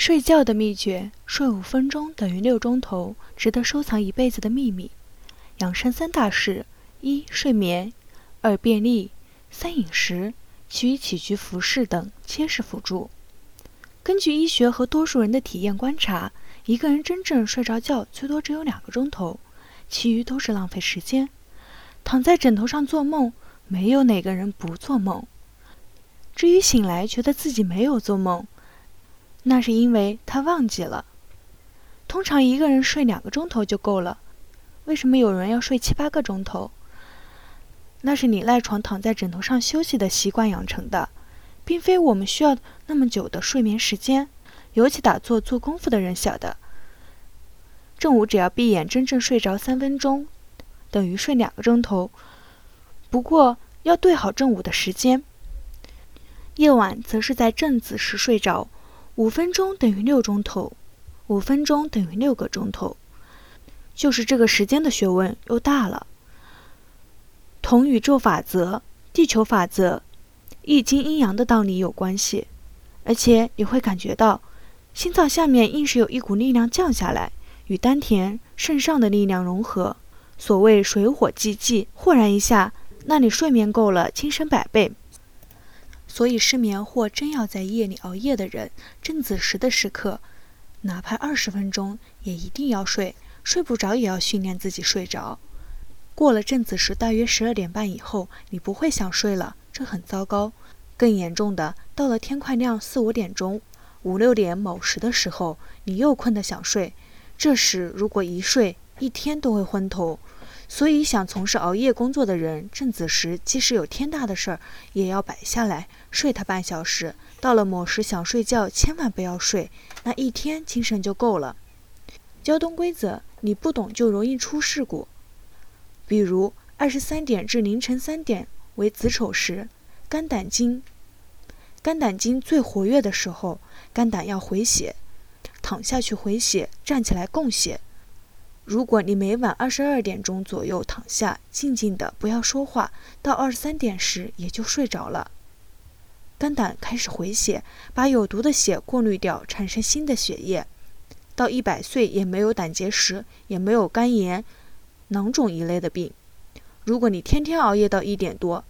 睡觉的秘诀：睡五分钟等于六钟头，值得收藏一辈子的秘密。养生三大事：一、睡眠；二、便利；三、饮食。其余起居、服饰等皆是辅助。根据医学和多数人的体验观察，一个人真正睡着觉最多只有两个钟头，其余都是浪费时间。躺在枕头上做梦，没有哪个人不做梦。至于醒来觉得自己没有做梦，那是因为他忘记了。通常一个人睡两个钟头就够了，为什么有人要睡七八个钟头？那是你赖床躺在枕头上休息的习惯养成的，并非我们需要那么久的睡眠时间。尤其打坐做功夫的人晓得，正午只要闭眼真正睡着三分钟，等于睡两个钟头。不过要对好正午的时间。夜晚则是在正子时睡着。五分钟等于六钟头，五分钟等于六个钟头，就是这个时间的学问又大了。同宇宙法则、地球法则、易经阴阳的道理有关系，而且你会感觉到，心脏下面硬是有一股力量降下来，与丹田、肾上的力量融合。所谓水火既济，豁然一下，那你睡眠够了，精神百倍。所以，失眠或真要在夜里熬夜的人，正子时的时刻，哪怕二十分钟也一定要睡。睡不着也要训练自己睡着。过了正子时，大约十二点半以后，你不会想睡了，这很糟糕。更严重的，到了天快亮四五点钟、五六点某时的时候，你又困得想睡。这时如果一睡，一天都会昏头。所以，想从事熬夜工作的人，正子时即使有天大的事儿，也要摆下来睡他半小时。到了某时想睡觉，千万不要睡，那一天精神就够了。交通规则你不懂就容易出事故。比如，二十三点至凌晨三点为子丑时，肝胆经，肝胆经最活跃的时候，肝胆要回血，躺下去回血，站起来供血。如果你每晚二十二点钟左右躺下，静静的不要说话，到二十三点时也就睡着了。肝胆开始回血，把有毒的血过滤掉，产生新的血液。到一百岁也没有胆结石，也没有肝炎、囊肿一类的病。如果你天天熬夜到一点多，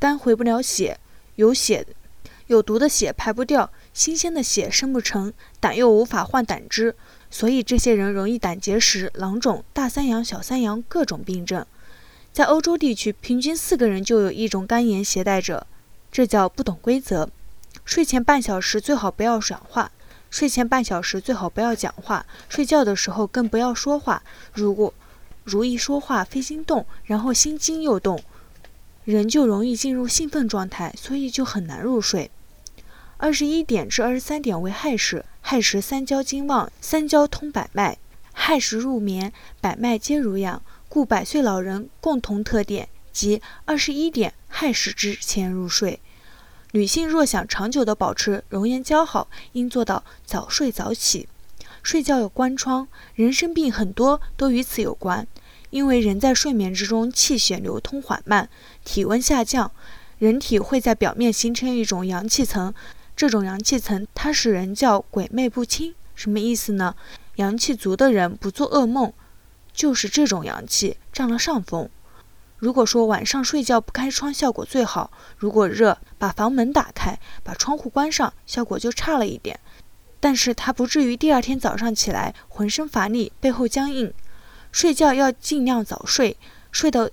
肝回不了血，有血、有毒的血排不掉，新鲜的血生不成，胆又无法换胆汁。所以这些人容易胆结石、囊肿、大三阳、小三阳各种病症。在欧洲地区，平均四个人就有一种肝炎携带者，这叫不懂规则。睡前半小时最好不要讲话，睡前半小时最好不要讲话，睡觉的时候更不要说话。如果如一说话，肺心动，然后心惊又动，人就容易进入兴奋状态，所以就很难入睡。二十一点至二十三点为亥时，亥时三焦经旺，三焦通百脉，亥时入眠，百脉皆濡养，故百岁老人共同特点即二十一点亥时之前入睡。女性若想长久地保持容颜姣好，应做到早睡早起。睡觉有关窗，人生病很多都与此有关，因为人在睡眠之中气血流通缓慢，体温下降，人体会在表面形成一种阳气层。这种阳气层，它使人叫鬼魅不侵，什么意思呢？阳气足的人不做噩梦，就是这种阳气占了上风。如果说晚上睡觉不开窗，效果最好；如果热，把房门打开，把窗户关上，效果就差了一点。但是它不至于第二天早上起来浑身乏力、背后僵硬。睡觉要尽量早睡，睡得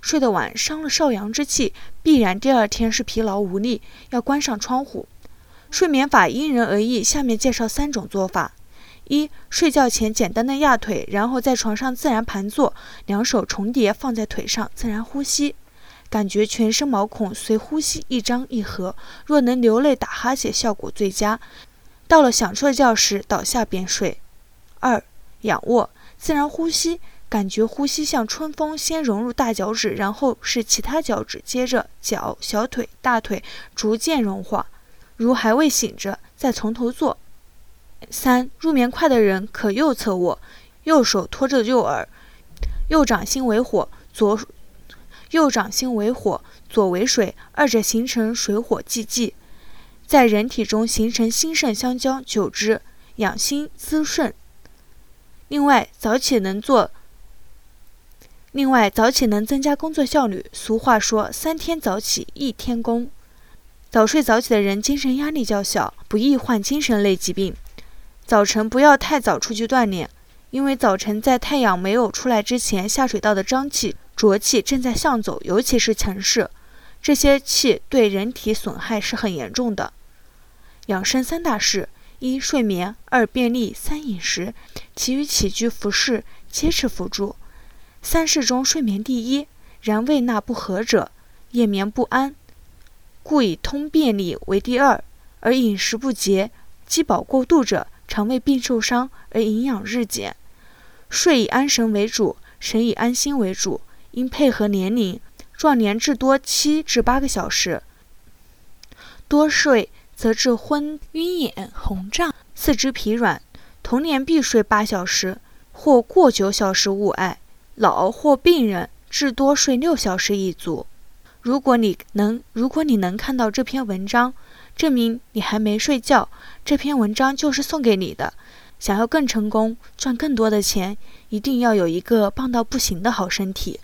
睡得晚伤了少阳之气，必然第二天是疲劳无力，要关上窗户。睡眠法因人而异，下面介绍三种做法：一、睡觉前简单的压腿，然后在床上自然盘坐，两手重叠放在腿上，自然呼吸，感觉全身毛孔随呼吸一张一合。若能流泪打哈欠，效果最佳。到了想睡觉时，倒下便睡。二、仰卧，自然呼吸，感觉呼吸像春风，先融入大脚趾，然后是其他脚趾，接着脚、小腿、大腿，逐渐融化。如还未醒着，再从头做。三入眠快的人可右侧卧，右手托着右耳，右掌心为火，左右掌心为火，左为水，二者形成水火既济。在人体中形成心肾相交，久之养心滋肾。另外，早起能做。另外，早起能增加工作效率。俗话说：“三天早起一天功。”早睡早起的人精神压力较小，不易患精神类疾病。早晨不要太早出去锻炼，因为早晨在太阳没有出来之前，下水道的瘴气、浊气正在向走，尤其是城市，这些气对人体损害是很严重的。养生三大事：一、睡眠；二、便利；三、饮食。其余起居服饰皆是辅助。三事中，睡眠第一。然胃纳不和者，夜眠不安。故以通便利为第二，而饮食不节、饥饱过度者，肠胃病受伤而营养日减。睡以安神为主，神以安心为主，应配合年龄，壮年至多七至八个小时。多睡则致昏晕眼、红胀、四肢疲软。童年必睡八小时，或过九小时勿碍。老或病人至多睡六小时一足。如果你能，如果你能看到这篇文章，证明你还没睡觉。这篇文章就是送给你的。想要更成功，赚更多的钱，一定要有一个棒到不行的好身体。